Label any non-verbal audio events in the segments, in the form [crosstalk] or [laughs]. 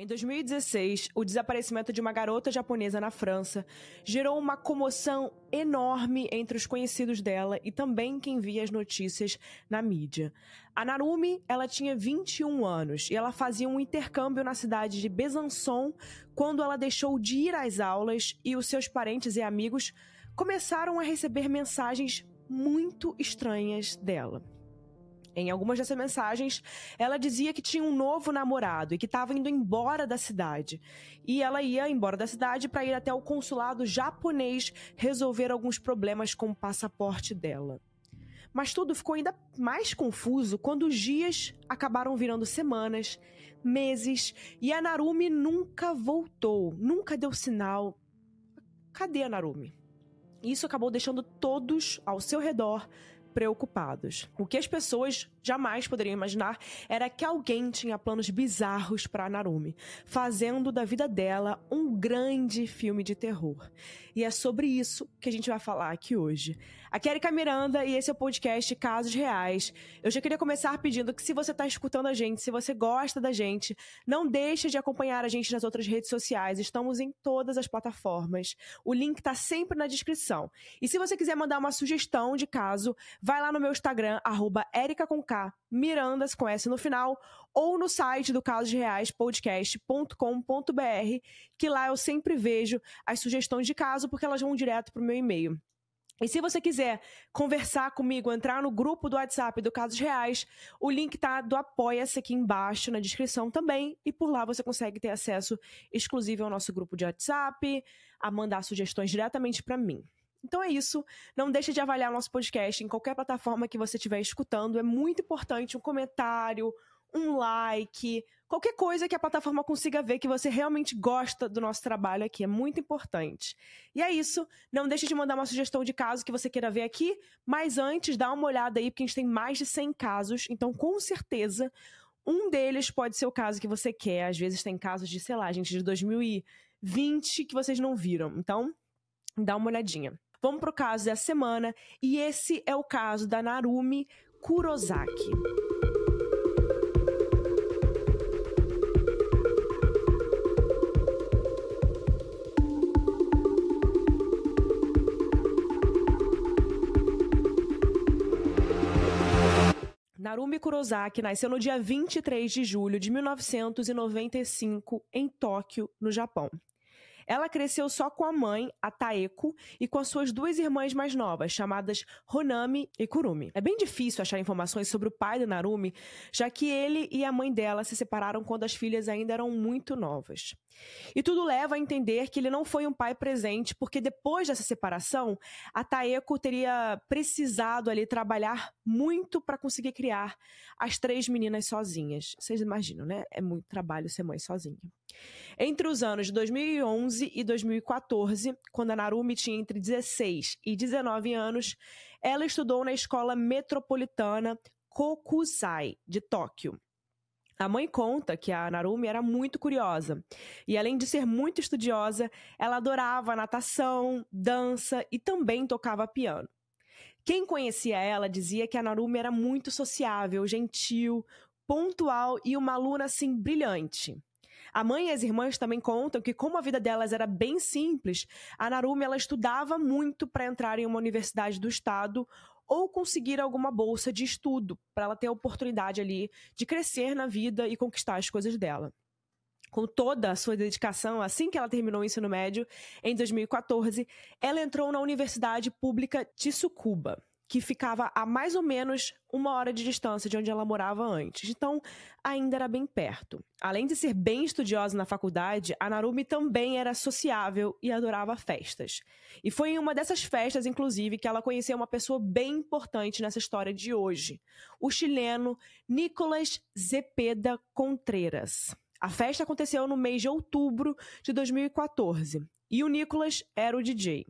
Em 2016, o desaparecimento de uma garota japonesa na França gerou uma comoção enorme entre os conhecidos dela e também quem via as notícias na mídia. A Narumi, ela tinha 21 anos e ela fazia um intercâmbio na cidade de Besançon quando ela deixou de ir às aulas e os seus parentes e amigos começaram a receber mensagens muito estranhas dela. Em algumas dessas mensagens, ela dizia que tinha um novo namorado e que estava indo embora da cidade. E ela ia embora da cidade para ir até o consulado japonês resolver alguns problemas com o passaporte dela. Mas tudo ficou ainda mais confuso quando os dias acabaram virando semanas, meses, e a Narumi nunca voltou, nunca deu sinal. Cadê a Narumi? Isso acabou deixando todos ao seu redor preocupados. O que as pessoas jamais poderiam imaginar era que alguém tinha planos bizarros para Narumi, fazendo da vida dela um grande filme de terror. E é sobre isso que a gente vai falar aqui hoje. Aqui é Erika Miranda e esse é o podcast Casos Reais. Eu já queria começar pedindo que se você está escutando a gente, se você gosta da gente, não deixe de acompanhar a gente nas outras redes sociais. Estamos em todas as plataformas. O link está sempre na descrição. E se você quiser mandar uma sugestão de caso, vai lá no meu Instagram, arroba K, Mirandas com S no final, ou no site do Casos Reais podcast.com.br, que lá eu sempre vejo as sugestões de caso, porque elas vão direto para o meu e-mail. E se você quiser conversar comigo, entrar no grupo do WhatsApp do Casos Reais, o link tá do Apoia-se aqui embaixo na descrição também. E por lá você consegue ter acesso exclusivo ao nosso grupo de WhatsApp, a mandar sugestões diretamente para mim. Então é isso. Não deixe de avaliar o nosso podcast em qualquer plataforma que você estiver escutando. É muito importante um comentário, um like, qualquer coisa que a plataforma consiga ver que você realmente gosta do nosso trabalho aqui. É muito importante. E é isso. Não deixe de mandar uma sugestão de caso que você queira ver aqui. Mas antes, dá uma olhada aí, porque a gente tem mais de 100 casos. Então, com certeza, um deles pode ser o caso que você quer. Às vezes tem casos de, sei lá, gente, de 2020 que vocês não viram. Então, dá uma olhadinha. Vamos pro caso da semana e esse é o caso da Narumi Kurosaki. Narumi Kurosaki nasceu no dia 23 de julho de 1995 em Tóquio, no Japão. Ela cresceu só com a mãe, a Taeko, e com as suas duas irmãs mais novas, chamadas Honami e Kurumi. É bem difícil achar informações sobre o pai da Narumi, já que ele e a mãe dela se separaram quando as filhas ainda eram muito novas. E tudo leva a entender que ele não foi um pai presente, porque depois dessa separação, a Taeko teria precisado ali trabalhar muito para conseguir criar as três meninas sozinhas. Vocês imaginam, né? É muito trabalho ser mãe sozinha. Entre os anos de 2011 e 2014, quando a Narumi tinha entre 16 e 19 anos, ela estudou na escola metropolitana Kokusai, de Tóquio. A mãe conta que a Narumi era muito curiosa. E além de ser muito estudiosa, ela adorava natação, dança e também tocava piano. Quem conhecia ela dizia que a Narumi era muito sociável, gentil, pontual e uma aluna assim brilhante. A mãe e as irmãs também contam que, como a vida delas era bem simples, a Narumi ela estudava muito para entrar em uma universidade do estado ou conseguir alguma bolsa de estudo para ela ter a oportunidade ali de crescer na vida e conquistar as coisas dela. Com toda a sua dedicação, assim que ela terminou o ensino médio, em 2014, ela entrou na Universidade Pública Tsukuba que ficava a mais ou menos uma hora de distância de onde ela morava antes. Então, ainda era bem perto. Além de ser bem estudiosa na faculdade, a Narumi também era sociável e adorava festas. E foi em uma dessas festas, inclusive, que ela conheceu uma pessoa bem importante nessa história de hoje: o chileno Nicolas Zepeda Contreras. A festa aconteceu no mês de outubro de 2014 e o Nicolas era o DJ.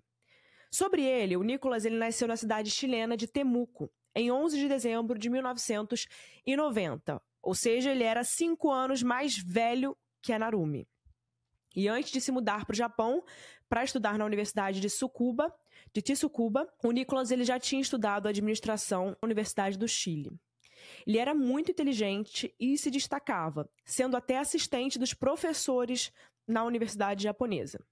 Sobre ele, o Nicolas ele nasceu na cidade chilena de Temuco, em 11 de dezembro de 1990. Ou seja, ele era cinco anos mais velho que a Narumi. E antes de se mudar para o Japão para estudar na Universidade de Tsukuba, de Tsukuba, o Nicolas ele já tinha estudado administração na Universidade do Chile. Ele era muito inteligente e se destacava, sendo até assistente dos professores na universidade japonesa.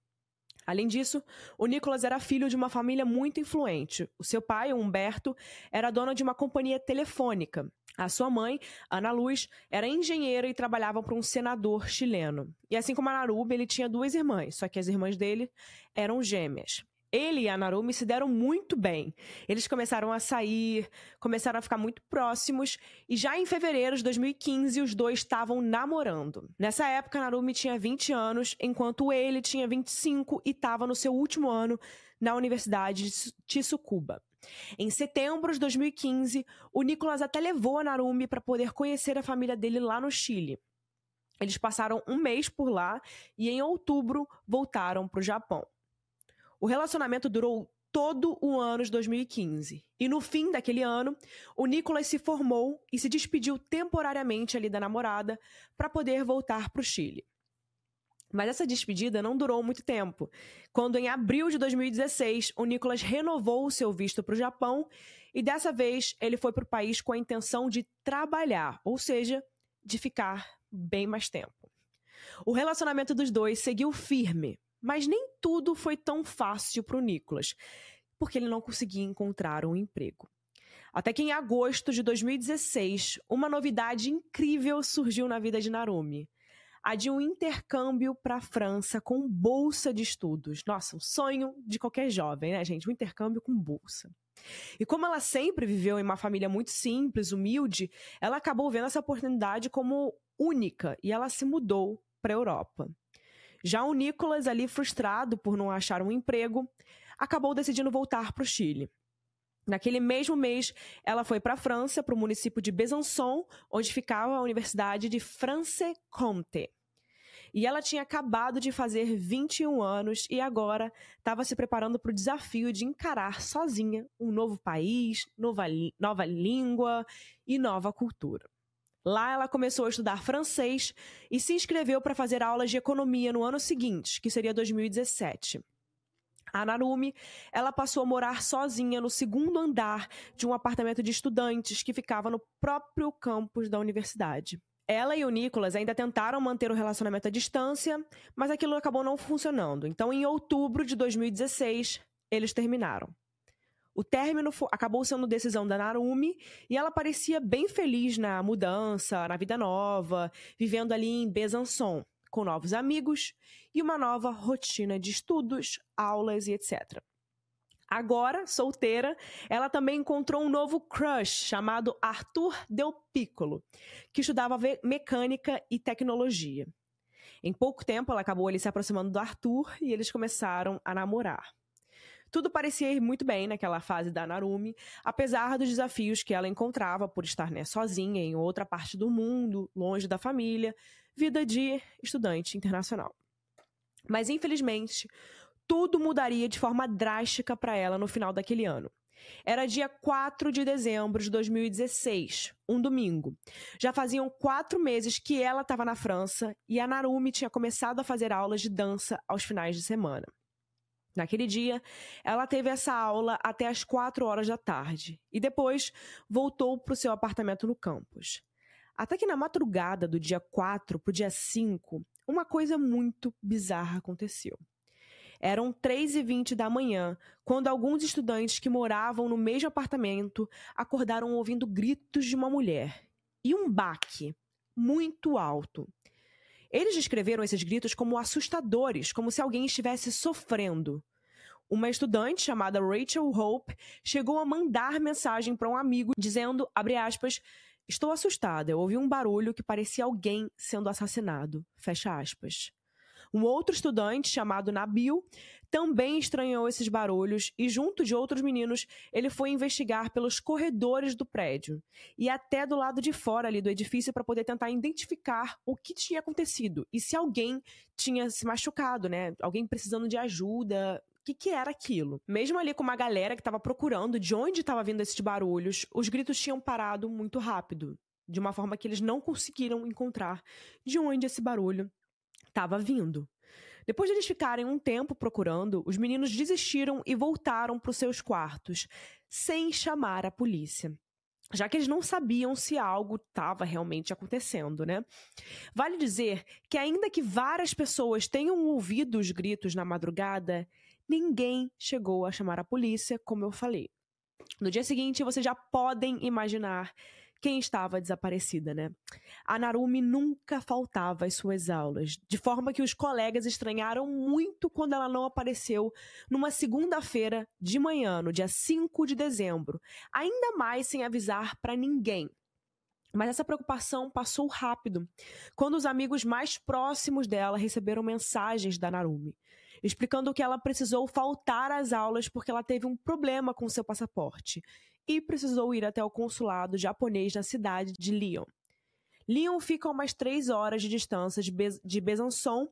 Além disso, o Nicholas era filho de uma família muito influente. O seu pai, Humberto, era dono de uma companhia telefônica. A sua mãe, Ana Luz, era engenheira e trabalhava para um senador chileno. E assim como a Naruba, ele tinha duas irmãs, só que as irmãs dele eram gêmeas. Ele e a Narumi se deram muito bem. Eles começaram a sair, começaram a ficar muito próximos, e já em fevereiro de 2015 os dois estavam namorando. Nessa época, Narumi tinha 20 anos, enquanto ele tinha 25 e estava no seu último ano na Universidade de Tsukuba. Em setembro de 2015, o Nicolas até levou a Narumi para poder conhecer a família dele lá no Chile. Eles passaram um mês por lá e em outubro voltaram para o Japão. O relacionamento durou todo o ano de 2015. E no fim daquele ano, o Nicolas se formou e se despediu temporariamente ali da namorada para poder voltar para o Chile. Mas essa despedida não durou muito tempo. Quando em abril de 2016, o Nicolas renovou o seu visto para o Japão e dessa vez ele foi para o país com a intenção de trabalhar, ou seja, de ficar bem mais tempo. O relacionamento dos dois seguiu firme, mas nem tudo foi tão fácil para o Nicolas, porque ele não conseguia encontrar um emprego. Até que em agosto de 2016, uma novidade incrível surgiu na vida de Narumi. A de um intercâmbio para a França com bolsa de estudos. Nossa, o sonho de qualquer jovem, né, gente? Um intercâmbio com bolsa. E como ela sempre viveu em uma família muito simples, humilde, ela acabou vendo essa oportunidade como única e ela se mudou para a Europa. Já o Nicolas, ali frustrado por não achar um emprego, acabou decidindo voltar para o Chile. Naquele mesmo mês, ela foi para a França, para o município de Besançon, onde ficava a Universidade de France-Comté. E ela tinha acabado de fazer 21 anos e agora estava se preparando para o desafio de encarar sozinha um novo país, nova, nova língua e nova cultura. Lá ela começou a estudar francês e se inscreveu para fazer aulas de economia no ano seguinte, que seria 2017. A Narumi, ela passou a morar sozinha no segundo andar de um apartamento de estudantes que ficava no próprio campus da universidade. Ela e o Nicolas ainda tentaram manter o relacionamento à distância, mas aquilo acabou não funcionando. Então, em outubro de 2016, eles terminaram. O término acabou sendo decisão da Narumi e ela parecia bem feliz na mudança, na vida nova, vivendo ali em Besançon, com novos amigos e uma nova rotina de estudos, aulas e etc. Agora, solteira, ela também encontrou um novo crush chamado Arthur Del Piccolo, que estudava mecânica e tecnologia. Em pouco tempo, ela acabou ali se aproximando do Arthur e eles começaram a namorar. Tudo parecia ir muito bem naquela fase da Narumi, apesar dos desafios que ela encontrava por estar né, sozinha em outra parte do mundo, longe da família, vida de estudante internacional. Mas infelizmente, tudo mudaria de forma drástica para ela no final daquele ano. Era dia 4 de dezembro de 2016, um domingo. Já faziam quatro meses que ela estava na França e a Narumi tinha começado a fazer aulas de dança aos finais de semana. Naquele dia, ela teve essa aula até as quatro horas da tarde e depois voltou para o seu apartamento no campus. Até que na madrugada do dia 4 para o dia 5, uma coisa muito bizarra aconteceu. Eram 3 e 20 da manhã, quando alguns estudantes que moravam no mesmo apartamento acordaram ouvindo gritos de uma mulher e um baque muito alto. Eles descreveram esses gritos como assustadores, como se alguém estivesse sofrendo. Uma estudante chamada Rachel Hope chegou a mandar mensagem para um amigo dizendo, abre aspas, estou assustada, eu ouvi um barulho que parecia alguém sendo assassinado, fecha aspas. Um outro estudante chamado Nabil também estranhou esses barulhos e, junto de outros meninos, ele foi investigar pelos corredores do prédio e até do lado de fora ali do edifício para poder tentar identificar o que tinha acontecido e se alguém tinha se machucado, né? Alguém precisando de ajuda. O que, que era aquilo? Mesmo ali com uma galera que estava procurando de onde estava vindo esses barulhos, os gritos tinham parado muito rápido, de uma forma que eles não conseguiram encontrar de onde esse barulho estava vindo. Depois de eles ficarem um tempo procurando, os meninos desistiram e voltaram para os seus quartos, sem chamar a polícia. já que eles não sabiam se algo estava realmente acontecendo, né? Vale dizer que, ainda que várias pessoas tenham ouvido os gritos na madrugada, ninguém chegou a chamar a polícia, como eu falei. No dia seguinte, vocês já podem imaginar quem estava desaparecida, né? A Narumi nunca faltava às suas aulas, de forma que os colegas estranharam muito quando ela não apareceu numa segunda-feira de manhã, no dia 5 de dezembro, ainda mais sem avisar para ninguém. Mas essa preocupação passou rápido, quando os amigos mais próximos dela receberam mensagens da Narumi, explicando que ela precisou faltar às aulas porque ela teve um problema com seu passaporte e precisou ir até o consulado japonês na cidade de Lyon. Lyon fica a umas três horas de distância de, Be de Besançon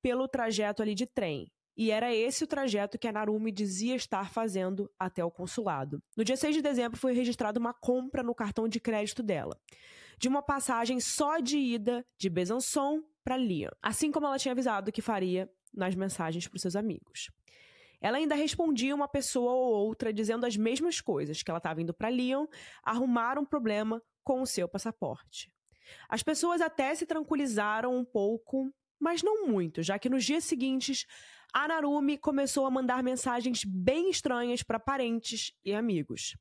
pelo trajeto ali de trem. E era esse o trajeto que a Narumi dizia estar fazendo até o consulado. No dia 6 de dezembro foi registrada uma compra no cartão de crédito dela, de uma passagem só de ida de Besançon para Lyon, assim como ela tinha avisado que faria nas mensagens para os seus amigos. Ela ainda respondia uma pessoa ou outra dizendo as mesmas coisas, que ela estava indo para Lyon arrumar um problema com o seu passaporte. As pessoas até se tranquilizaram um pouco, mas não muito, já que nos dias seguintes a Narumi começou a mandar mensagens bem estranhas para parentes e amigos.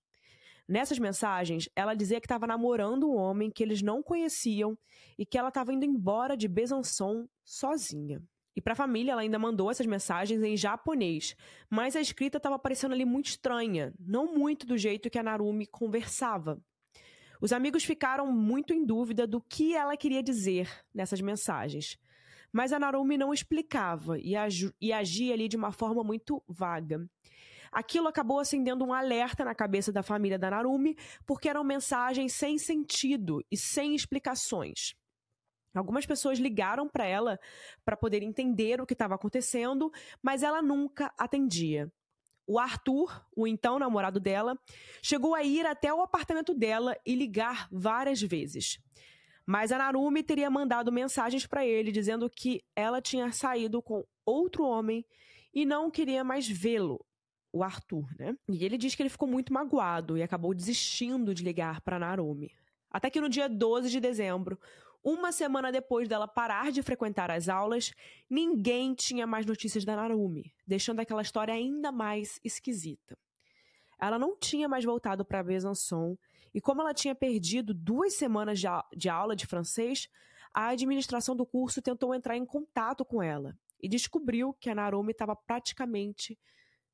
Nessas mensagens, ela dizia que estava namorando um homem que eles não conheciam e que ela estava indo embora de Besançon sozinha. E para a família, ela ainda mandou essas mensagens em japonês, mas a escrita estava parecendo ali muito estranha, não muito do jeito que a Narumi conversava. Os amigos ficaram muito em dúvida do que ela queria dizer nessas mensagens. Mas a Narumi não explicava e, e agia ali de uma forma muito vaga. Aquilo acabou acendendo um alerta na cabeça da família da Narumi, porque eram mensagens sem sentido e sem explicações. Algumas pessoas ligaram para ela para poder entender o que estava acontecendo, mas ela nunca atendia. O Arthur, o então namorado dela, chegou a ir até o apartamento dela e ligar várias vezes. Mas a Narumi teria mandado mensagens para ele dizendo que ela tinha saído com outro homem e não queria mais vê-lo, o Arthur, né? E ele diz que ele ficou muito magoado e acabou desistindo de ligar para Narumi. Até que no dia 12 de dezembro, uma semana depois dela parar de frequentar as aulas, ninguém tinha mais notícias da Narumi, deixando aquela história ainda mais esquisita. Ela não tinha mais voltado para Besançon, e como ela tinha perdido duas semanas de, de aula de francês, a administração do curso tentou entrar em contato com ela e descobriu que a Narumi estava praticamente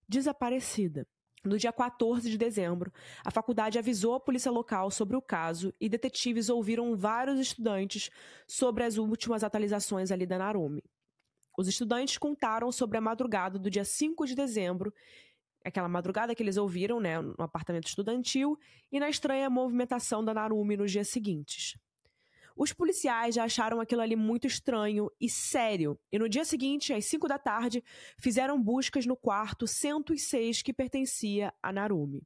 desaparecida. No dia 14 de dezembro, a faculdade avisou a polícia local sobre o caso e detetives ouviram vários estudantes sobre as últimas atualizações ali da Narumi. Os estudantes contaram sobre a madrugada do dia 5 de dezembro, aquela madrugada que eles ouviram, né, no apartamento estudantil, e na estranha movimentação da Narumi nos dias seguintes. Os policiais já acharam aquilo ali muito estranho e sério, e no dia seguinte, às 5 da tarde, fizeram buscas no quarto 106 que pertencia a Narumi.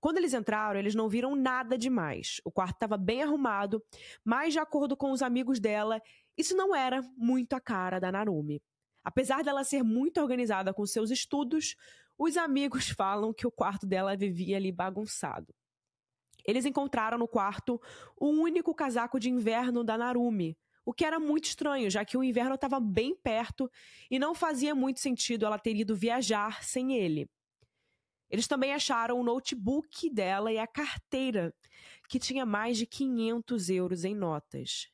Quando eles entraram, eles não viram nada demais. O quarto estava bem arrumado, mas, de acordo com os amigos dela, isso não era muito a cara da Narumi. Apesar dela ser muito organizada com seus estudos, os amigos [laughs] falam que o quarto dela vivia ali bagunçado. Eles encontraram no quarto o único casaco de inverno da Narumi, o que era muito estranho, já que o inverno estava bem perto e não fazia muito sentido ela ter ido viajar sem ele. Eles também acharam o notebook dela e a carteira, que tinha mais de 500 euros em notas.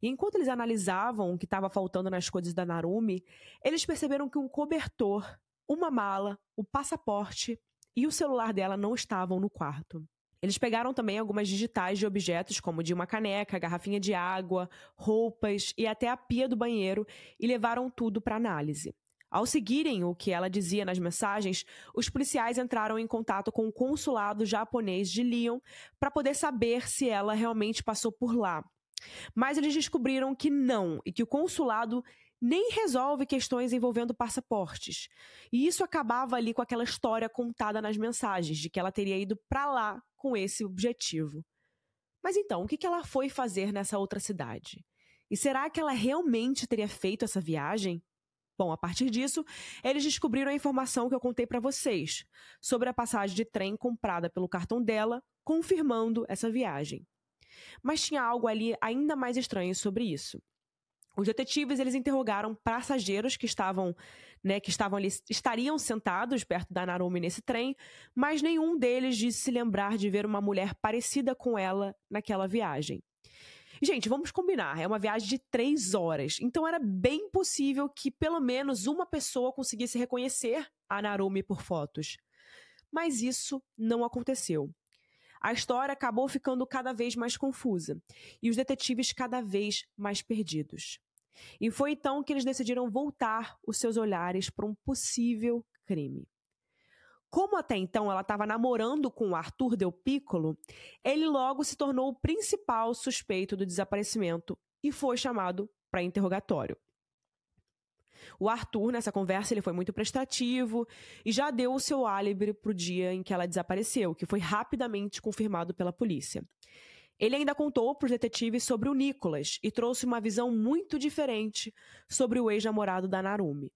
E enquanto eles analisavam o que estava faltando nas coisas da Narumi, eles perceberam que um cobertor, uma mala, o passaporte e o celular dela não estavam no quarto. Eles pegaram também algumas digitais de objetos, como de uma caneca, garrafinha de água, roupas e até a pia do banheiro, e levaram tudo para análise. Ao seguirem o que ela dizia nas mensagens, os policiais entraram em contato com o consulado japonês de Lyon para poder saber se ela realmente passou por lá. Mas eles descobriram que não e que o consulado nem resolve questões envolvendo passaportes. E isso acabava ali com aquela história contada nas mensagens de que ela teria ido para lá com esse objetivo. Mas então, o que ela foi fazer nessa outra cidade? E será que ela realmente teria feito essa viagem? Bom, a partir disso, eles descobriram a informação que eu contei para vocês sobre a passagem de trem comprada pelo cartão dela, confirmando essa viagem. Mas tinha algo ali ainda mais estranho sobre isso. Os detetives eles interrogaram passageiros que estavam, né, que estavam ali, estariam sentados perto da Narumi nesse trem, mas nenhum deles disse se lembrar de ver uma mulher parecida com ela naquela viagem. Gente, vamos combinar, é uma viagem de três horas, então era bem possível que pelo menos uma pessoa conseguisse reconhecer a Narumi por fotos. Mas isso não aconteceu. A história acabou ficando cada vez mais confusa e os detetives cada vez mais perdidos. E foi então que eles decidiram voltar os seus olhares para um possível crime. Como até então ela estava namorando com Arthur Del Piccolo, ele logo se tornou o principal suspeito do desaparecimento e foi chamado para interrogatório. O Arthur, nessa conversa, ele foi muito prestativo e já deu o seu álibi para o dia em que ela desapareceu, que foi rapidamente confirmado pela polícia. Ele ainda contou para os detetives sobre o Nicholas e trouxe uma visão muito diferente sobre o ex-namorado da Narumi.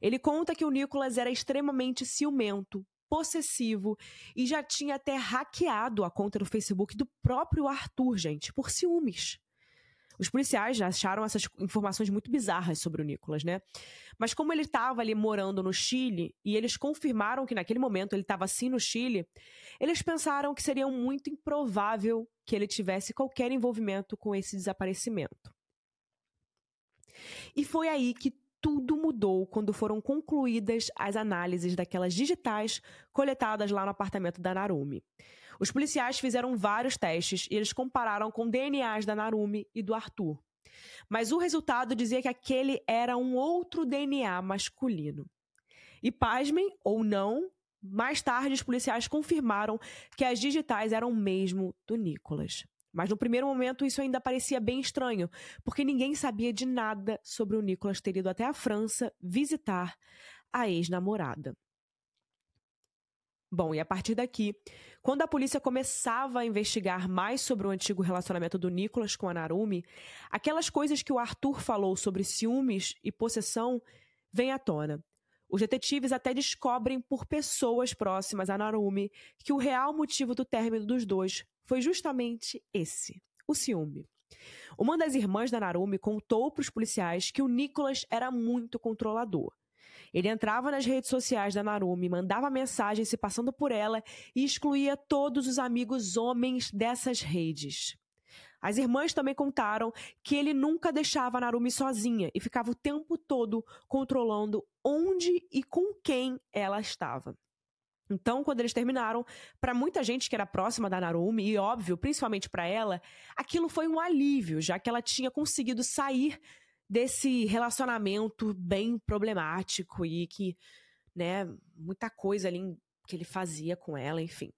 Ele conta que o Nicholas era extremamente ciumento, possessivo e já tinha até hackeado a conta do Facebook do próprio Arthur, gente, por ciúmes. Os policiais acharam essas informações muito bizarras sobre o Nicolas, né? Mas como ele estava ali morando no Chile e eles confirmaram que naquele momento ele estava assim no Chile, eles pensaram que seria muito improvável que ele tivesse qualquer envolvimento com esse desaparecimento. E foi aí que tudo mudou quando foram concluídas as análises daquelas digitais coletadas lá no apartamento da Narumi. Os policiais fizeram vários testes e eles compararam com DNAs da Narumi e do Arthur. Mas o resultado dizia que aquele era um outro DNA masculino. E pasmem ou não, mais tarde os policiais confirmaram que as digitais eram mesmo do Nicholas. Mas no primeiro momento isso ainda parecia bem estranho, porque ninguém sabia de nada sobre o Nicholas ter ido até a França visitar a ex-namorada. Bom, e a partir daqui, quando a polícia começava a investigar mais sobre o antigo relacionamento do Nicholas com a Narumi, aquelas coisas que o Arthur falou sobre ciúmes e possessão vêm à tona. Os detetives até descobrem por pessoas próximas a Narumi que o real motivo do término dos dois foi justamente esse: o ciúme. Uma das irmãs da Narumi contou para os policiais que o Nicholas era muito controlador. Ele entrava nas redes sociais da Narumi, mandava mensagens se passando por ela e excluía todos os amigos homens dessas redes. As irmãs também contaram que ele nunca deixava a Narumi sozinha e ficava o tempo todo controlando onde e com quem ela estava. Então, quando eles terminaram, para muita gente que era próxima da Narumi, e óbvio, principalmente para ela, aquilo foi um alívio, já que ela tinha conseguido sair desse relacionamento bem problemático e que, né, muita coisa ali que ele fazia com ela, enfim.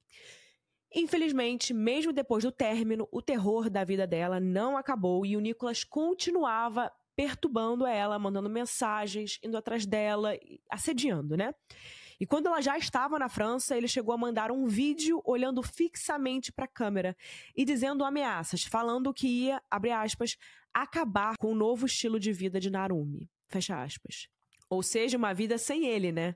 Infelizmente, mesmo depois do término, o terror da vida dela não acabou e o Nicolas continuava perturbando ela, mandando mensagens, indo atrás dela, assediando, né? E quando ela já estava na França, ele chegou a mandar um vídeo olhando fixamente para a câmera e dizendo ameaças, falando que ia, abre aspas, acabar com o novo estilo de vida de Narumi. Fecha aspas. Ou seja, uma vida sem ele, né?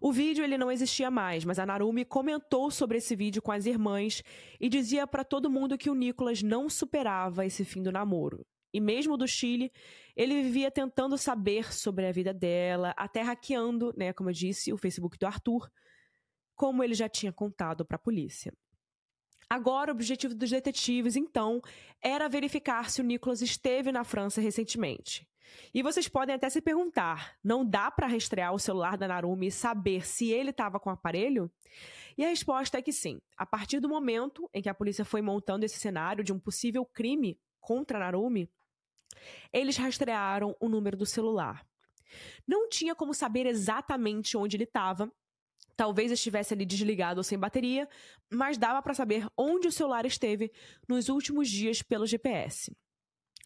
O vídeo ele não existia mais, mas a Narumi comentou sobre esse vídeo com as irmãs e dizia para todo mundo que o Nicolas não superava esse fim do namoro. E mesmo do Chile, ele vivia tentando saber sobre a vida dela, até hackeando, né, como eu disse, o Facebook do Arthur, como ele já tinha contado para a polícia. Agora, o objetivo dos detetives, então, era verificar se o Nicholas esteve na França recentemente. E vocês podem até se perguntar: não dá para rastrear o celular da Narumi e saber se ele estava com o aparelho? E a resposta é que sim. A partir do momento em que a polícia foi montando esse cenário de um possível crime contra Narumi, eles rastrearam o número do celular. Não tinha como saber exatamente onde ele estava. Talvez estivesse ali desligado ou sem bateria, mas dava para saber onde o celular esteve nos últimos dias pelo GPS.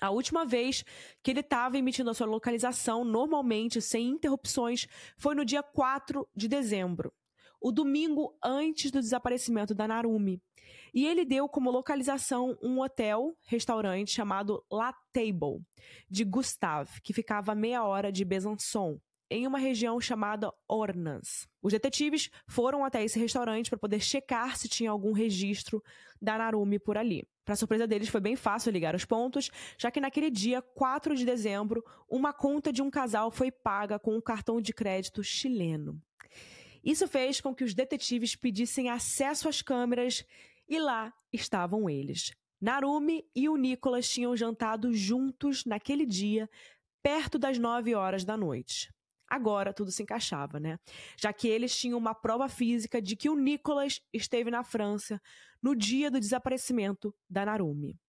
A última vez que ele estava emitindo a sua localização normalmente, sem interrupções, foi no dia 4 de dezembro, o domingo antes do desaparecimento da Narumi. E ele deu como localização um hotel, restaurante chamado La Table, de Gustave, que ficava a meia hora de Besançon, em uma região chamada Ornans. Os detetives foram até esse restaurante para poder checar se tinha algum registro da Narumi por ali. Para surpresa deles, foi bem fácil ligar os pontos, já que naquele dia, 4 de dezembro, uma conta de um casal foi paga com um cartão de crédito chileno. Isso fez com que os detetives pedissem acesso às câmeras e lá estavam eles. Narumi e o Nicolas tinham jantado juntos naquele dia, perto das 9 horas da noite. Agora tudo se encaixava, né? Já que eles tinham uma prova física de que o Nicolas esteve na França no dia do desaparecimento da Narumi.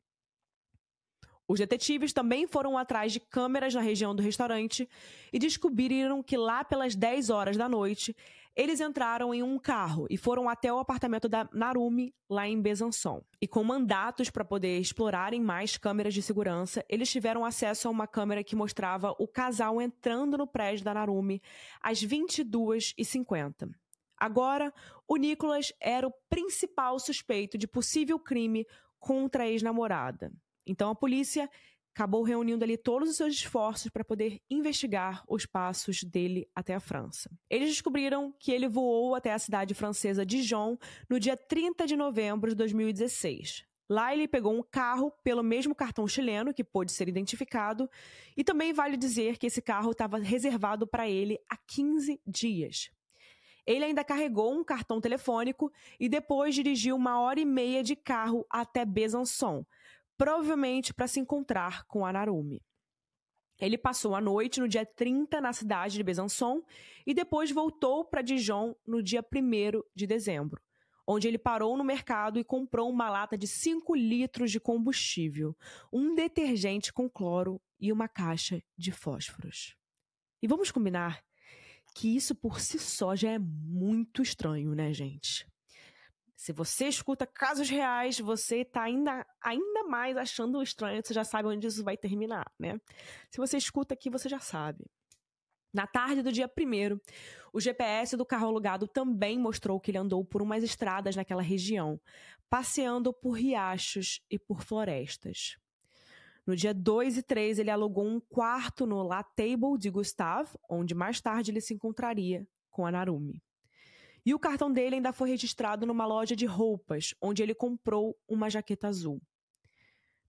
Os detetives também foram atrás de câmeras na região do restaurante e descobriram que lá pelas 10 horas da noite, eles entraram em um carro e foram até o apartamento da Narumi, lá em Besançon. E com mandatos para poder explorarem mais câmeras de segurança, eles tiveram acesso a uma câmera que mostrava o casal entrando no prédio da Narumi às 22h50. Agora, o Nicolas era o principal suspeito de possível crime contra a ex-namorada. Então a polícia acabou reunindo ali todos os seus esforços para poder investigar os passos dele até a França. Eles descobriram que ele voou até a cidade francesa Dijon no dia 30 de novembro de 2016. Lá ele pegou um carro pelo mesmo cartão chileno que pôde ser identificado, e também vale dizer que esse carro estava reservado para ele há 15 dias. Ele ainda carregou um cartão telefônico e depois dirigiu uma hora e meia de carro até Besançon, provavelmente para se encontrar com a Narumi. Ele passou a noite no dia 30 na cidade de Besançon e depois voltou para Dijon no dia 1 de dezembro, onde ele parou no mercado e comprou uma lata de 5 litros de combustível, um detergente com cloro e uma caixa de fósforos. E vamos combinar que isso por si só já é muito estranho, né, gente? Se você escuta casos reais, você está ainda, ainda mais achando estranho, você já sabe onde isso vai terminar, né? Se você escuta aqui, você já sabe. Na tarde do dia 1 o GPS do carro alugado também mostrou que ele andou por umas estradas naquela região, passeando por riachos e por florestas. No dia 2 e 3, ele alugou um quarto no La Table de Gustave, onde mais tarde ele se encontraria com a Narumi. E o cartão dele ainda foi registrado numa loja de roupas, onde ele comprou uma jaqueta azul.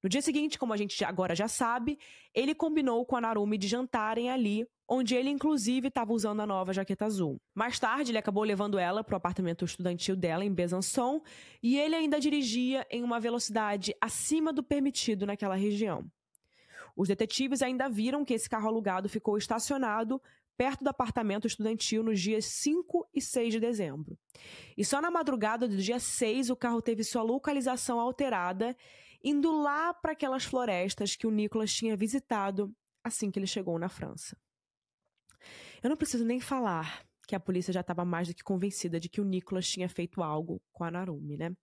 No dia seguinte, como a gente agora já sabe, ele combinou com a Narumi de jantarem ali, onde ele inclusive estava usando a nova jaqueta azul. Mais tarde, ele acabou levando ela para o apartamento estudantil dela em Besançon, e ele ainda dirigia em uma velocidade acima do permitido naquela região. Os detetives ainda viram que esse carro alugado ficou estacionado perto do apartamento estudantil nos dias 5 e 6 de dezembro. E só na madrugada do dia 6 o carro teve sua localização alterada, indo lá para aquelas florestas que o Nicolas tinha visitado assim que ele chegou na França. Eu não preciso nem falar que a polícia já estava mais do que convencida de que o Nicolas tinha feito algo com a Narumi, né?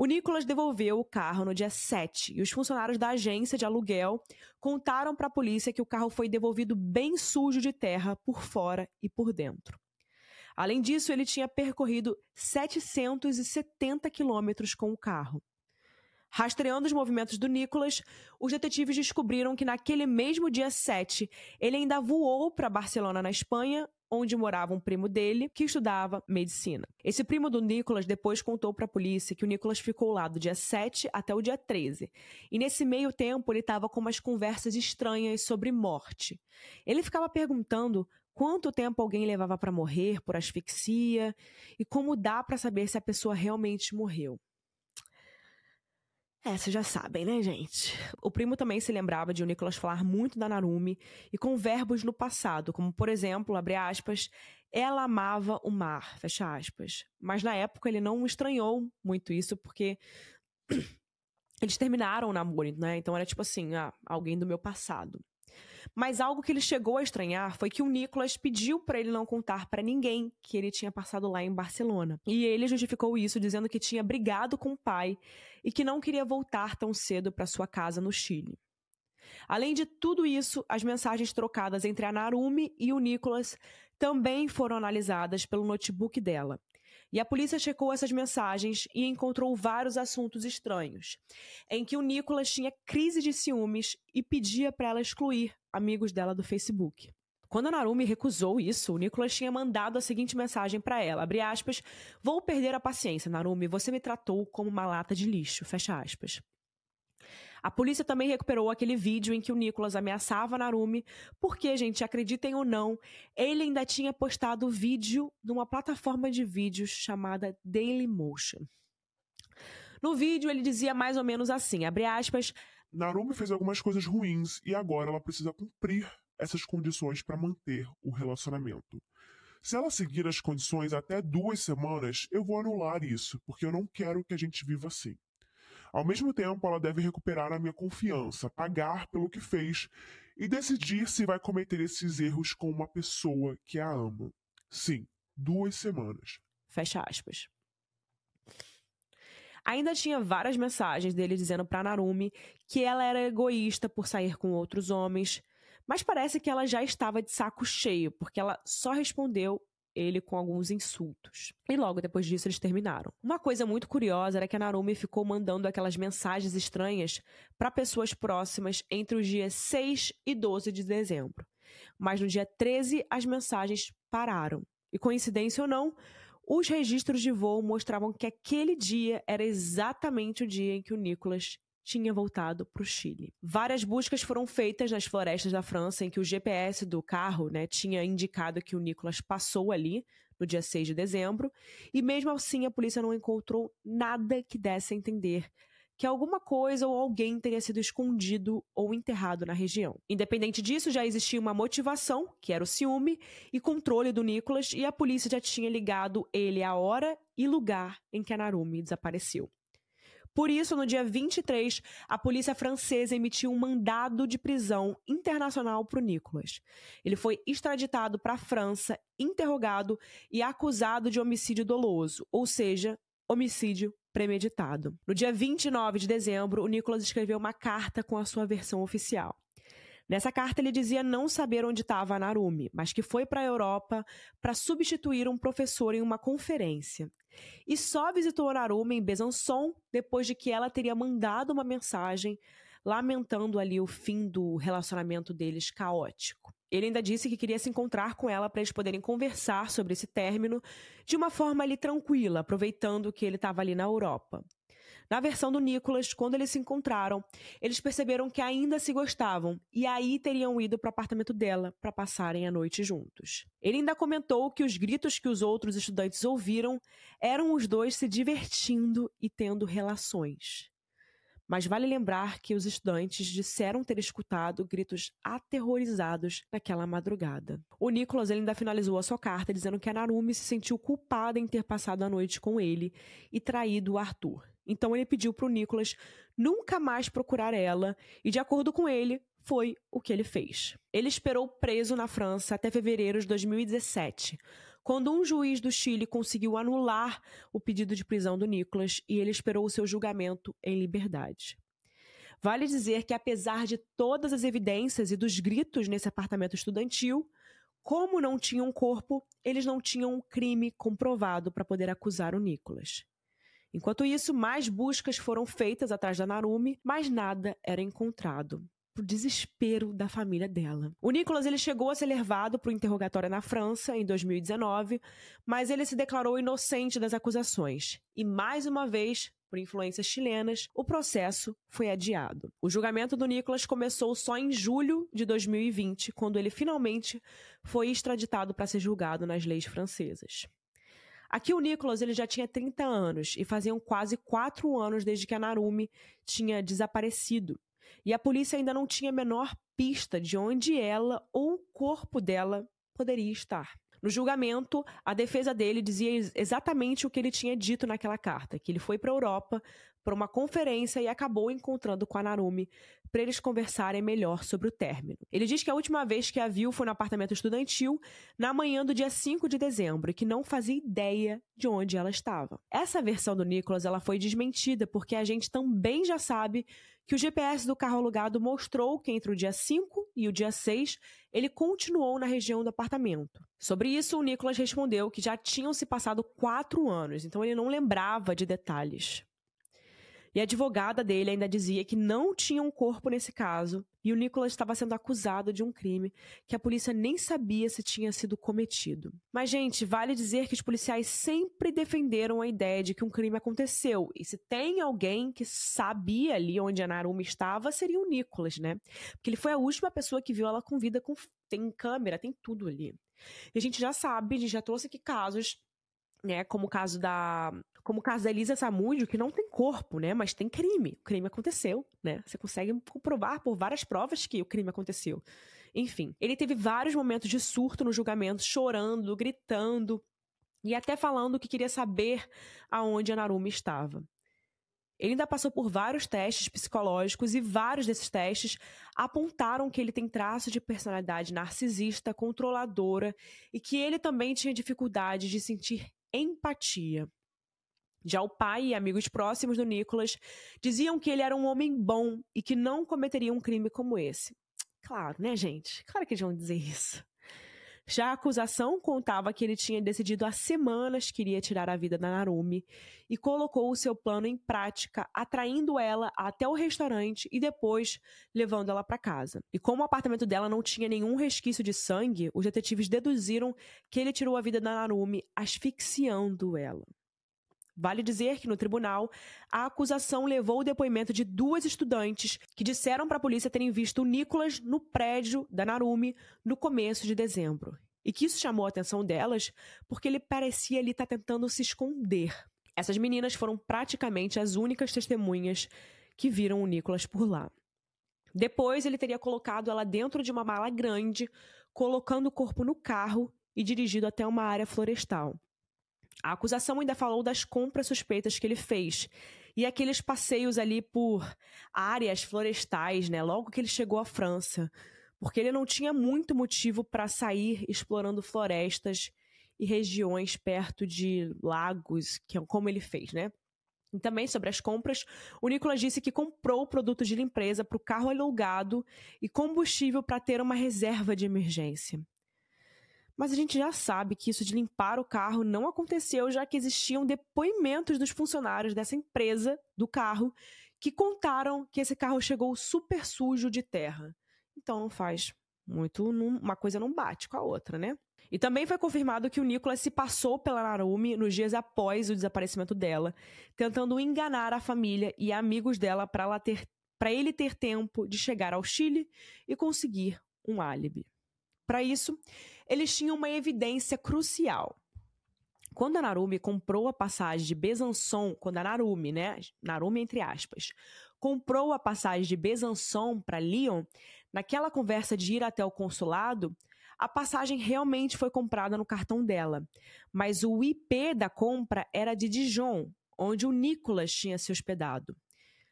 O Nicolas devolveu o carro no dia 7 e os funcionários da agência de aluguel contaram para a polícia que o carro foi devolvido bem sujo de terra por fora e por dentro. Além disso, ele tinha percorrido 770 quilômetros com o carro. Rastreando os movimentos do Nicolas, os detetives descobriram que naquele mesmo dia 7, ele ainda voou para Barcelona, na Espanha, onde morava um primo dele que estudava medicina. Esse primo do Nicolas depois contou para a polícia que o Nicolas ficou lá do dia 7 até o dia 13. E nesse meio tempo ele estava com umas conversas estranhas sobre morte. Ele ficava perguntando quanto tempo alguém levava para morrer por asfixia e como dá para saber se a pessoa realmente morreu. É, vocês já sabem, né, gente? O primo também se lembrava de o Nicolas falar muito da Narumi e com verbos no passado, como, por exemplo, abre aspas, ela amava o mar, fecha aspas. Mas na época ele não estranhou muito isso, porque [clears throat] eles terminaram o namoro, né? Então era tipo assim, ah, alguém do meu passado. Mas algo que ele chegou a estranhar foi que o Nicolas pediu para ele não contar para ninguém que ele tinha passado lá em Barcelona. E ele justificou isso dizendo que tinha brigado com o pai e que não queria voltar tão cedo para sua casa no Chile. Além de tudo isso, as mensagens trocadas entre a Narumi e o Nicolas também foram analisadas pelo notebook dela. E a polícia checou essas mensagens e encontrou vários assuntos estranhos, em que o Nicolas tinha crise de ciúmes e pedia para ela excluir amigos dela do Facebook. Quando a Narumi recusou isso, o Nicholas tinha mandado a seguinte mensagem para ela, aspas, vou perder a paciência, Narumi, você me tratou como uma lata de lixo, fecha aspas. A polícia também recuperou aquele vídeo em que o Nicholas ameaçava Narumi, porque, gente, acreditem ou não, ele ainda tinha postado vídeo numa plataforma de vídeos chamada Dailymotion. No vídeo ele dizia mais ou menos assim, abre aspas, Narumi fez algumas coisas ruins e agora ela precisa cumprir essas condições para manter o relacionamento. Se ela seguir as condições até duas semanas, eu vou anular isso, porque eu não quero que a gente viva assim. Ao mesmo tempo, ela deve recuperar a minha confiança, pagar pelo que fez e decidir se vai cometer esses erros com uma pessoa que a ama. Sim, duas semanas. Fecha aspas. Ainda tinha várias mensagens dele dizendo para Narumi que ela era egoísta por sair com outros homens, mas parece que ela já estava de saco cheio, porque ela só respondeu ele com alguns insultos. E logo depois disso eles terminaram. Uma coisa muito curiosa era que a Narumi ficou mandando aquelas mensagens estranhas para pessoas próximas entre os dias 6 e 12 de dezembro. Mas no dia 13 as mensagens pararam. E coincidência ou não, os registros de voo mostravam que aquele dia era exatamente o dia em que o Nicholas tinha voltado para o Chile. Várias buscas foram feitas nas florestas da França, em que o GPS do carro né, tinha indicado que o Nicolas passou ali no dia 6 de dezembro, e mesmo assim a polícia não encontrou nada que desse a entender que alguma coisa ou alguém teria sido escondido ou enterrado na região. Independente disso, já existia uma motivação, que era o ciúme e controle do Nicholas, e a polícia já tinha ligado ele à hora e lugar em que a Narumi desapareceu. Por isso, no dia 23, a polícia francesa emitiu um mandado de prisão internacional para o Nicolas. Ele foi extraditado para a França, interrogado e acusado de homicídio doloso, ou seja, homicídio premeditado. No dia 29 de dezembro, o Nicolas escreveu uma carta com a sua versão oficial. Nessa carta ele dizia não saber onde estava a Narumi, mas que foi para a Europa para substituir um professor em uma conferência. E só visitou Narumi em Besançon depois de que ela teria mandado uma mensagem lamentando ali o fim do relacionamento deles caótico. Ele ainda disse que queria se encontrar com ela para eles poderem conversar sobre esse término de uma forma ali tranquila, aproveitando que ele estava ali na Europa. Na versão do Nicholas, quando eles se encontraram, eles perceberam que ainda se gostavam e aí teriam ido para o apartamento dela para passarem a noite juntos. Ele ainda comentou que os gritos que os outros estudantes ouviram eram os dois se divertindo e tendo relações. Mas vale lembrar que os estudantes disseram ter escutado gritos aterrorizados naquela madrugada. O Nicholas ainda finalizou a sua carta dizendo que a Narumi se sentiu culpada em ter passado a noite com ele e traído o Arthur. Então ele pediu para o Nicholas nunca mais procurar ela e, de acordo com ele, foi o que ele fez. Ele esperou preso na França até fevereiro de 2017, quando um juiz do Chile conseguiu anular o pedido de prisão do Nicholas e ele esperou o seu julgamento em liberdade. Vale dizer que, apesar de todas as evidências e dos gritos nesse apartamento estudantil, como não tinham um corpo, eles não tinham um crime comprovado para poder acusar o Nicholas. Enquanto isso, mais buscas foram feitas atrás da Narumi, mas nada era encontrado pro desespero da família dela. O Nicolas ele chegou a ser levado para o interrogatório na França em 2019, mas ele se declarou inocente das acusações. E mais uma vez, por influências chilenas, o processo foi adiado. O julgamento do Nicolas começou só em julho de 2020, quando ele finalmente foi extraditado para ser julgado nas leis francesas. Aqui o Nicolas ele já tinha 30 anos e faziam quase quatro anos desde que a Narumi tinha desaparecido. E a polícia ainda não tinha a menor pista de onde ela ou o corpo dela poderia estar. No julgamento, a defesa dele dizia exatamente o que ele tinha dito naquela carta, que ele foi para a Europa para uma conferência e acabou encontrando com a Narumi para eles conversarem melhor sobre o término. Ele diz que a última vez que a viu foi no apartamento estudantil, na manhã do dia 5 de dezembro, e que não fazia ideia de onde ela estava. Essa versão do Nicholas ela foi desmentida porque a gente também já sabe que o GPS do carro alugado mostrou que entre o dia 5 e o dia 6 ele continuou na região do apartamento. Sobre isso, o Nicholas respondeu que já tinham se passado quatro anos, então ele não lembrava de detalhes. E a advogada dele ainda dizia que não tinha um corpo nesse caso e o Nicholas estava sendo acusado de um crime que a polícia nem sabia se tinha sido cometido. Mas, gente, vale dizer que os policiais sempre defenderam a ideia de que um crime aconteceu. E se tem alguém que sabia ali onde a Narumi estava, seria o Nicholas, né? Porque ele foi a última pessoa que viu ela com vida com. Tem câmera, tem tudo ali. E a gente já sabe, a gente já trouxe aqui casos né, como o caso da como o caso da Elisa Samúdio, que não tem corpo, né, mas tem crime. O crime aconteceu, né? Você consegue comprovar por várias provas que o crime aconteceu. Enfim, ele teve vários momentos de surto no julgamento, chorando, gritando e até falando que queria saber aonde a Narumi estava. Ele ainda passou por vários testes psicológicos e vários desses testes apontaram que ele tem traços de personalidade narcisista, controladora e que ele também tinha dificuldade de sentir empatia. Já o pai e amigos próximos do Nicholas diziam que ele era um homem bom e que não cometeria um crime como esse. Claro, né, gente? Claro que eles vão dizer isso. Já a acusação contava que ele tinha decidido há semanas que iria tirar a vida da Narumi e colocou o seu plano em prática, atraindo ela até o restaurante e depois levando ela para casa. E como o apartamento dela não tinha nenhum resquício de sangue, os detetives deduziram que ele tirou a vida da Narumi asfixiando ela. Vale dizer que no tribunal, a acusação levou o depoimento de duas estudantes que disseram para a polícia terem visto o Nicholas no prédio da Narumi no começo de dezembro. E que isso chamou a atenção delas porque ele parecia ali estar tá tentando se esconder. Essas meninas foram praticamente as únicas testemunhas que viram o Nicholas por lá. Depois, ele teria colocado ela dentro de uma mala grande, colocando o corpo no carro e dirigido até uma área florestal. A acusação ainda falou das compras suspeitas que ele fez e aqueles passeios ali por áreas florestais, né? Logo que ele chegou à França, porque ele não tinha muito motivo para sair explorando florestas e regiões perto de lagos, que é como ele fez, né? E também sobre as compras, o Nicolas disse que comprou produtos de limpeza para o carro alugado e combustível para ter uma reserva de emergência. Mas a gente já sabe que isso de limpar o carro não aconteceu, já que existiam depoimentos dos funcionários dessa empresa do carro que contaram que esse carro chegou super sujo de terra. Então não faz muito, uma coisa não bate com a outra, né? E também foi confirmado que o Nicolas se passou pela Narumi nos dias após o desaparecimento dela, tentando enganar a família e amigos dela para ele ter tempo de chegar ao Chile e conseguir um álibi. Para isso, eles tinham uma evidência crucial. Quando a Narumi comprou a passagem de Besançon, quando a Narumi, né, Narumi entre aspas, comprou a passagem de Besançon para Lyon, naquela conversa de ir até o consulado, a passagem realmente foi comprada no cartão dela, mas o IP da compra era de Dijon, onde o Nicolas tinha se hospedado.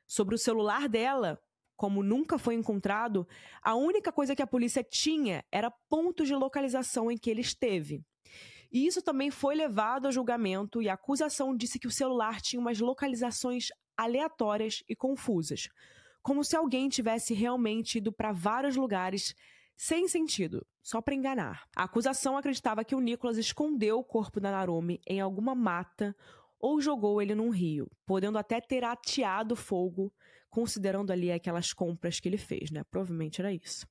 Sobre o celular dela, como nunca foi encontrado, a única coisa que a polícia tinha era pontos de localização em que ele esteve. E isso também foi levado a julgamento e a acusação disse que o celular tinha umas localizações aleatórias e confusas, como se alguém tivesse realmente ido para vários lugares sem sentido, só para enganar. A acusação acreditava que o Nicholas escondeu o corpo da Narumi em alguma mata ou jogou ele num rio, podendo até ter ateado fogo considerando ali aquelas compras que ele fez, né? Provavelmente era isso.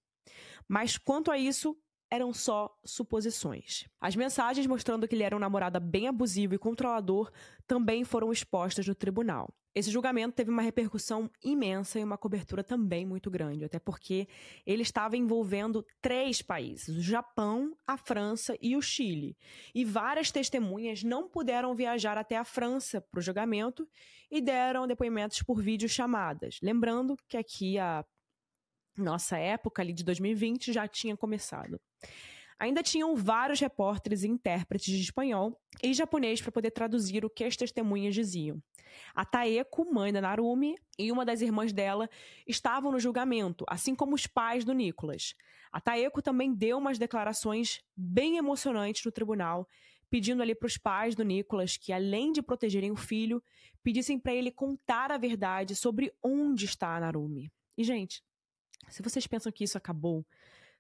Mas quanto a isso, eram só suposições. As mensagens mostrando que ele era um namorado bem abusivo e controlador também foram expostas no tribunal. Esse julgamento teve uma repercussão imensa e uma cobertura também muito grande, até porque ele estava envolvendo três países: o Japão, a França e o Chile. E várias testemunhas não puderam viajar até a França para o julgamento e deram depoimentos por videochamadas. Lembrando que aqui a nossa época ali de 2020 já tinha começado. Ainda tinham vários repórteres e intérpretes de espanhol e japonês para poder traduzir o que as testemunhas diziam. A Taeko, mãe da Narumi, e uma das irmãs dela estavam no julgamento, assim como os pais do Nicholas. A Taeko também deu umas declarações bem emocionantes no tribunal, pedindo ali para os pais do Nicholas que, além de protegerem o filho, pedissem para ele contar a verdade sobre onde está a Narumi. E, gente, se vocês pensam que isso acabou,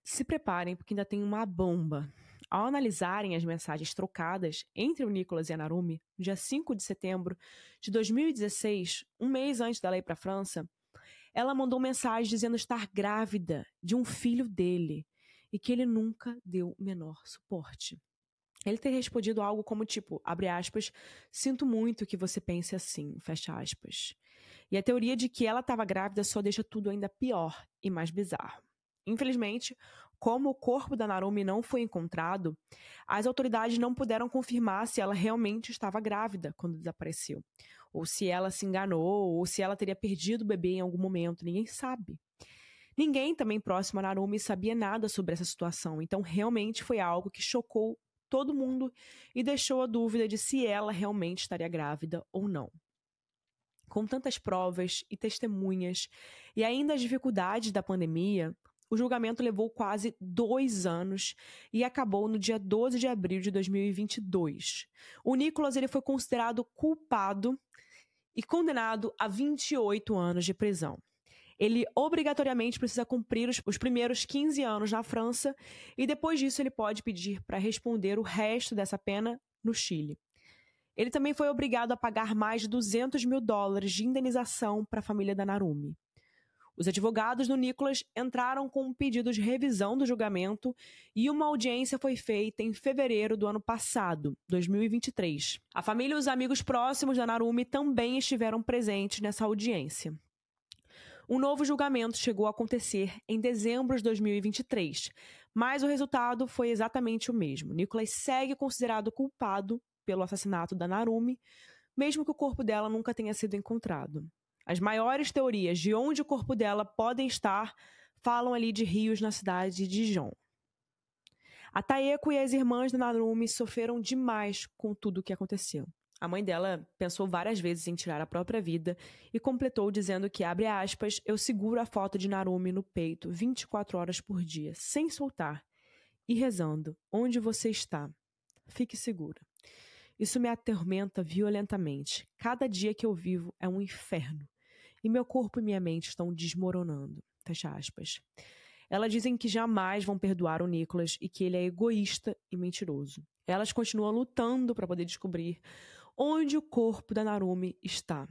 se preparem, porque ainda tem uma bomba. Ao analisarem as mensagens trocadas entre o Nicolas e a Narumi, dia 5 de setembro de 2016, um mês antes dela ir para a França, ela mandou mensagem dizendo estar grávida de um filho dele e que ele nunca deu menor suporte. Ele ter respondido algo como tipo, abre aspas, sinto muito que você pense assim, fecha aspas. E a teoria de que ela estava grávida só deixa tudo ainda pior e mais bizarro. Infelizmente, como o corpo da Narumi não foi encontrado, as autoridades não puderam confirmar se ela realmente estava grávida quando desapareceu, ou se ela se enganou, ou se ela teria perdido o bebê em algum momento, ninguém sabe. Ninguém também próximo a Narumi sabia nada sobre essa situação, então realmente foi algo que chocou todo mundo e deixou a dúvida de se ela realmente estaria grávida ou não. Com tantas provas e testemunhas, e ainda as dificuldades da pandemia, o julgamento levou quase dois anos e acabou no dia 12 de abril de 2022. O Nicolas ele foi considerado culpado e condenado a 28 anos de prisão. Ele obrigatoriamente precisa cumprir os, os primeiros 15 anos na França e depois disso ele pode pedir para responder o resto dessa pena no Chile. Ele também foi obrigado a pagar mais de 200 mil dólares de indenização para a família da Narumi. Os advogados do Nicolas entraram com um pedido de revisão do julgamento e uma audiência foi feita em fevereiro do ano passado, 2023. A família e os amigos próximos da Narumi também estiveram presentes nessa audiência. Um novo julgamento chegou a acontecer em dezembro de 2023, mas o resultado foi exatamente o mesmo. Nicholas segue considerado culpado pelo assassinato da Narumi, mesmo que o corpo dela nunca tenha sido encontrado. As maiores teorias de onde o corpo dela podem estar falam ali de rios na cidade de Dijon. A Taeko e as irmãs da Narumi sofreram demais com tudo o que aconteceu. A mãe dela pensou várias vezes em tirar a própria vida e completou dizendo que, abre aspas, eu seguro a foto de Narumi no peito 24 horas por dia, sem soltar, e rezando: Onde você está? Fique segura. Isso me atormenta violentamente. Cada dia que eu vivo é um inferno. E meu corpo e minha mente estão desmoronando. Fecha aspas. Elas dizem que jamais vão perdoar o Nicholas e que ele é egoísta e mentiroso. Elas continuam lutando para poder descobrir onde o corpo da Narumi está.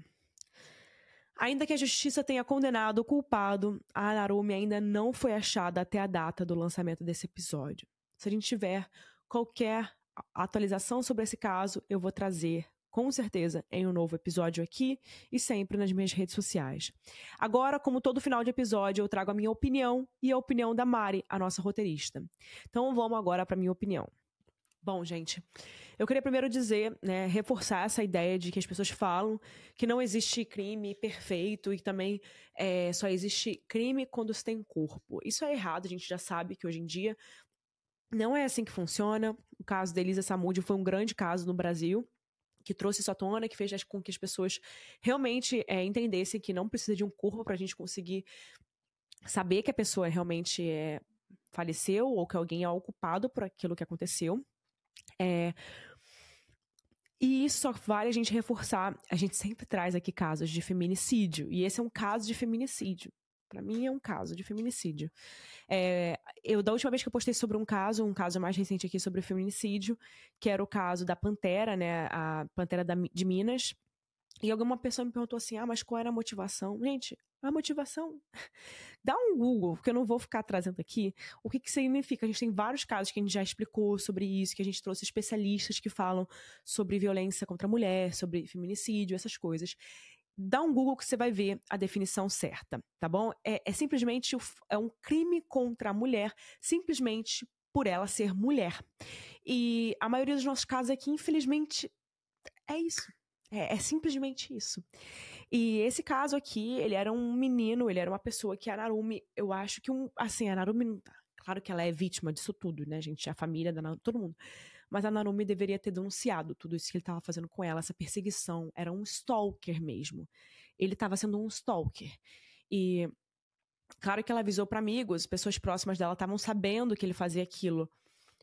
Ainda que a justiça tenha condenado o culpado, a Narumi ainda não foi achada até a data do lançamento desse episódio. Se a gente tiver qualquer atualização sobre esse caso, eu vou trazer com certeza em um novo episódio aqui e sempre nas minhas redes sociais. Agora, como todo final de episódio, eu trago a minha opinião e a opinião da Mari, a nossa roteirista. Então vamos agora para minha opinião. Bom, gente, eu queria primeiro dizer, né, reforçar essa ideia de que as pessoas falam que não existe crime perfeito e também é, só existe crime quando se tem corpo. Isso é errado, a gente já sabe que hoje em dia não é assim que funciona. O caso da Elisa Samud foi um grande caso no Brasil que trouxe isso à tona, que fez com que as pessoas realmente é, entendessem que não precisa de um corpo para a gente conseguir saber que a pessoa realmente é, faleceu ou que alguém é ocupado por aquilo que aconteceu. É, e isso só vale a gente reforçar. A gente sempre traz aqui casos de feminicídio. E esse é um caso de feminicídio. Para mim é um caso de feminicídio. É, eu, da última vez que eu postei sobre um caso, um caso mais recente aqui sobre feminicídio, que era o caso da Pantera, né? A Pantera da, de Minas. E alguma pessoa me perguntou assim: ah, mas qual era a motivação? Gente, a motivação. [laughs] Dá um Google, porque eu não vou ficar trazendo aqui o que, que significa. A gente tem vários casos que a gente já explicou sobre isso, que a gente trouxe especialistas que falam sobre violência contra a mulher, sobre feminicídio, essas coisas. Dá um Google que você vai ver a definição certa, tá bom? É, é simplesmente é um crime contra a mulher, simplesmente por ela ser mulher. E a maioria dos nossos casos aqui, infelizmente, é isso. É, é, simplesmente isso. E esse caso aqui, ele era um menino, ele era uma pessoa que a Narumi, eu acho que um. Assim, a Narumi. Claro que ela é vítima disso tudo, né, gente? A família da Narumi, todo mundo. Mas a Narumi deveria ter denunciado tudo isso que ele estava fazendo com ela, essa perseguição. Era um stalker mesmo. Ele estava sendo um stalker. E. Claro que ela avisou para amigos, pessoas próximas dela estavam sabendo que ele fazia aquilo.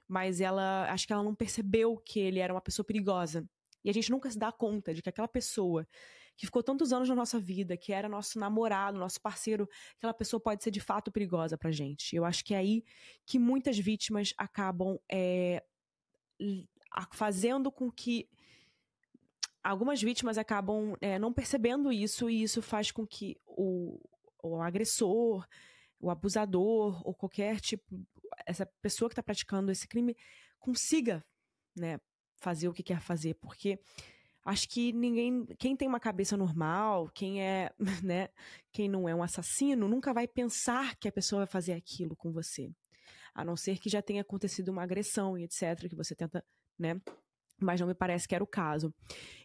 Mas ela. Acho que ela não percebeu que ele era uma pessoa perigosa E a gente nunca se dá conta de que aquela pessoa que ficou tantos anos na nossa vida, que era nosso namorado, nosso parceiro, aquela pessoa pode ser de fato perigosa pra gente. Eu acho que é aí que muitas vítimas acabam é, fazendo com que algumas vítimas acabam é, não percebendo isso e isso faz com que o, o agressor, o abusador ou qualquer tipo essa pessoa que está praticando esse crime consiga, né, fazer o que quer fazer, porque acho que ninguém, quem tem uma cabeça normal, quem é, [laughs] né, quem não é um assassino, nunca vai pensar que a pessoa vai fazer aquilo com você. A não ser que já tenha acontecido uma agressão e etc, que você tenta, né, mas não me parece que era o caso.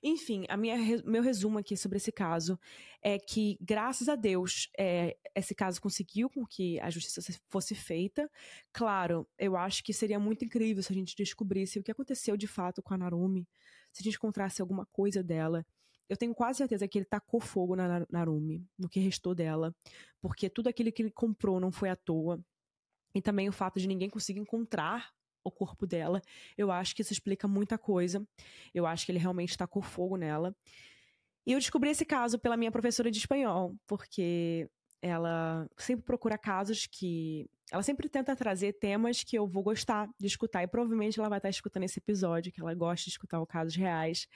Enfim, a minha, meu resumo aqui sobre esse caso é que, graças a Deus, é, esse caso conseguiu com que a justiça fosse feita. Claro, eu acho que seria muito incrível se a gente descobrisse o que aconteceu de fato com a Narumi, se a gente encontrasse alguma coisa dela. Eu tenho quase certeza que ele tacou fogo na Narumi, no que restou dela, porque tudo aquilo que ele comprou não foi à toa. E também o fato de ninguém conseguir encontrar o corpo dela. Eu acho que isso explica muita coisa. Eu acho que ele realmente tacou fogo nela. E eu descobri esse caso pela minha professora de espanhol, porque ela sempre procura casos que. Ela sempre tenta trazer temas que eu vou gostar de escutar. E provavelmente ela vai estar escutando esse episódio, que ela gosta de escutar os casos reais.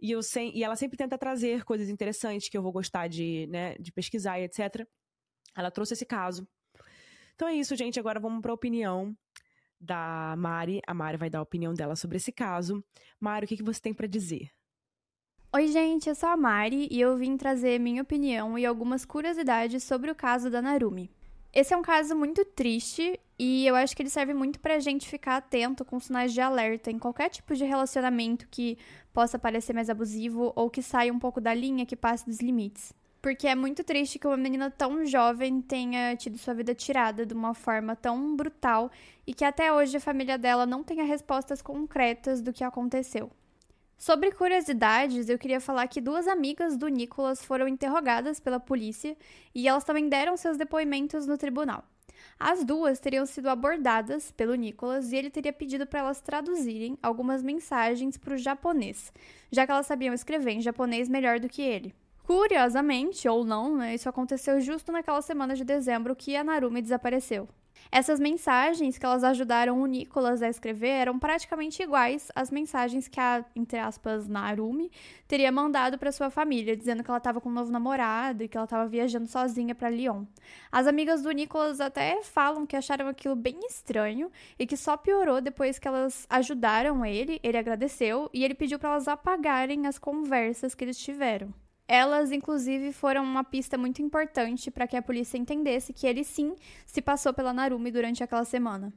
E, eu sem, e ela sempre tenta trazer coisas interessantes que eu vou gostar de, né, de pesquisar e etc. Ela trouxe esse caso. Então é isso, gente. Agora vamos para a opinião da Mari. A Mari vai dar a opinião dela sobre esse caso. Mari, o que, que você tem para dizer? Oi, gente, eu sou a Mari e eu vim trazer minha opinião e algumas curiosidades sobre o caso da Narumi. Esse é um caso muito triste e eu acho que ele serve muito pra gente ficar atento com sinais de alerta em qualquer tipo de relacionamento que possa parecer mais abusivo ou que saia um pouco da linha que passe dos limites. Porque é muito triste que uma menina tão jovem tenha tido sua vida tirada de uma forma tão brutal e que até hoje a família dela não tenha respostas concretas do que aconteceu. Sobre curiosidades, eu queria falar que duas amigas do Nicholas foram interrogadas pela polícia e elas também deram seus depoimentos no tribunal. As duas teriam sido abordadas pelo Nicholas e ele teria pedido para elas traduzirem algumas mensagens para o japonês, já que elas sabiam escrever em japonês melhor do que ele. Curiosamente, ou não, né, isso aconteceu justo naquela semana de dezembro que a Narumi desapareceu. Essas mensagens que elas ajudaram o Nicholas a escrever eram praticamente iguais às mensagens que a, entre aspas, Narumi teria mandado para sua família, dizendo que ela estava com um novo namorado e que ela estava viajando sozinha para Lyon. As amigas do Nicholas até falam que acharam aquilo bem estranho e que só piorou depois que elas ajudaram ele, ele agradeceu e ele pediu para elas apagarem as conversas que eles tiveram. Elas, inclusive, foram uma pista muito importante para que a polícia entendesse que ele sim se passou pela Narumi durante aquela semana.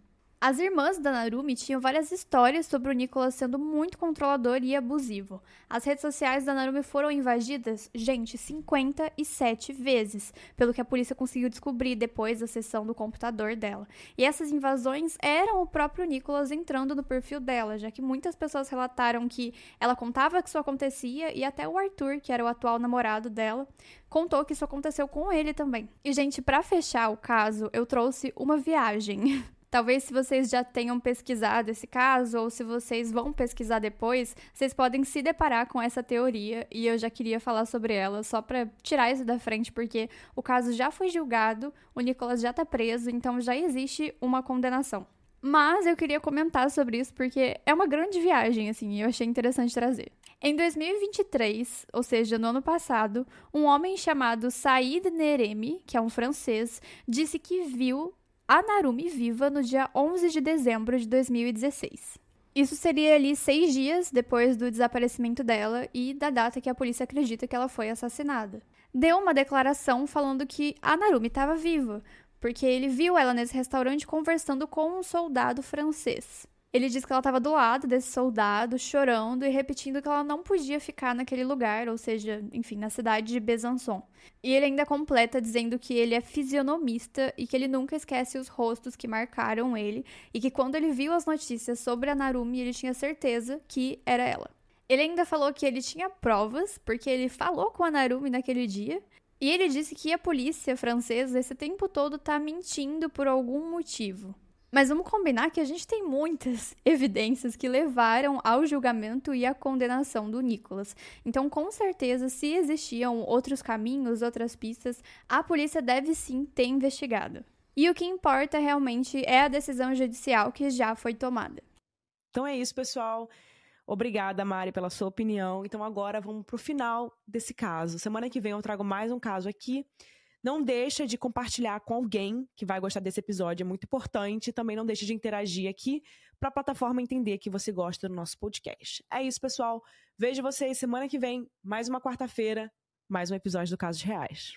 As irmãs da Narumi tinham várias histórias sobre o Nicholas sendo muito controlador e abusivo. As redes sociais da Narumi foram invadidas, gente, 57 vezes, pelo que a polícia conseguiu descobrir depois da sessão do computador dela. E essas invasões eram o próprio Nicholas entrando no perfil dela, já que muitas pessoas relataram que ela contava que isso acontecia e até o Arthur, que era o atual namorado dela, contou que isso aconteceu com ele também. E gente, para fechar o caso, eu trouxe uma viagem. [laughs] Talvez se vocês já tenham pesquisado esse caso ou se vocês vão pesquisar depois, vocês podem se deparar com essa teoria e eu já queria falar sobre ela só para tirar isso da frente porque o caso já foi julgado, o Nicolas já tá preso, então já existe uma condenação. Mas eu queria comentar sobre isso porque é uma grande viagem, assim, e eu achei interessante trazer. Em 2023, ou seja, no ano passado, um homem chamado Said Neremi, que é um francês, disse que viu a Narumi viva no dia 11 de dezembro de 2016. Isso seria ali seis dias depois do desaparecimento dela e da data que a polícia acredita que ela foi assassinada. Deu uma declaração falando que a Narumi estava viva, porque ele viu ela nesse restaurante conversando com um soldado francês. Ele diz que ela estava do lado desse soldado, chorando e repetindo que ela não podia ficar naquele lugar, ou seja, enfim, na cidade de Besançon. E ele ainda completa dizendo que ele é fisionomista e que ele nunca esquece os rostos que marcaram ele e que quando ele viu as notícias sobre a Narumi, ele tinha certeza que era ela. Ele ainda falou que ele tinha provas, porque ele falou com a Narumi naquele dia, e ele disse que a polícia francesa esse tempo todo tá mentindo por algum motivo. Mas vamos combinar que a gente tem muitas [laughs] evidências que levaram ao julgamento e à condenação do Nicholas. Então, com certeza, se existiam outros caminhos, outras pistas, a polícia deve sim ter investigado. E o que importa realmente é a decisão judicial que já foi tomada. Então é isso, pessoal. Obrigada, Mari, pela sua opinião. Então agora vamos para o final desse caso. Semana que vem eu trago mais um caso aqui. Não deixa de compartilhar com alguém que vai gostar desse episódio, é muito importante. Também não deixe de interagir aqui para a plataforma entender que você gosta do nosso podcast. É isso, pessoal. Vejo vocês semana que vem, mais uma quarta-feira, mais um episódio do Casos Reais.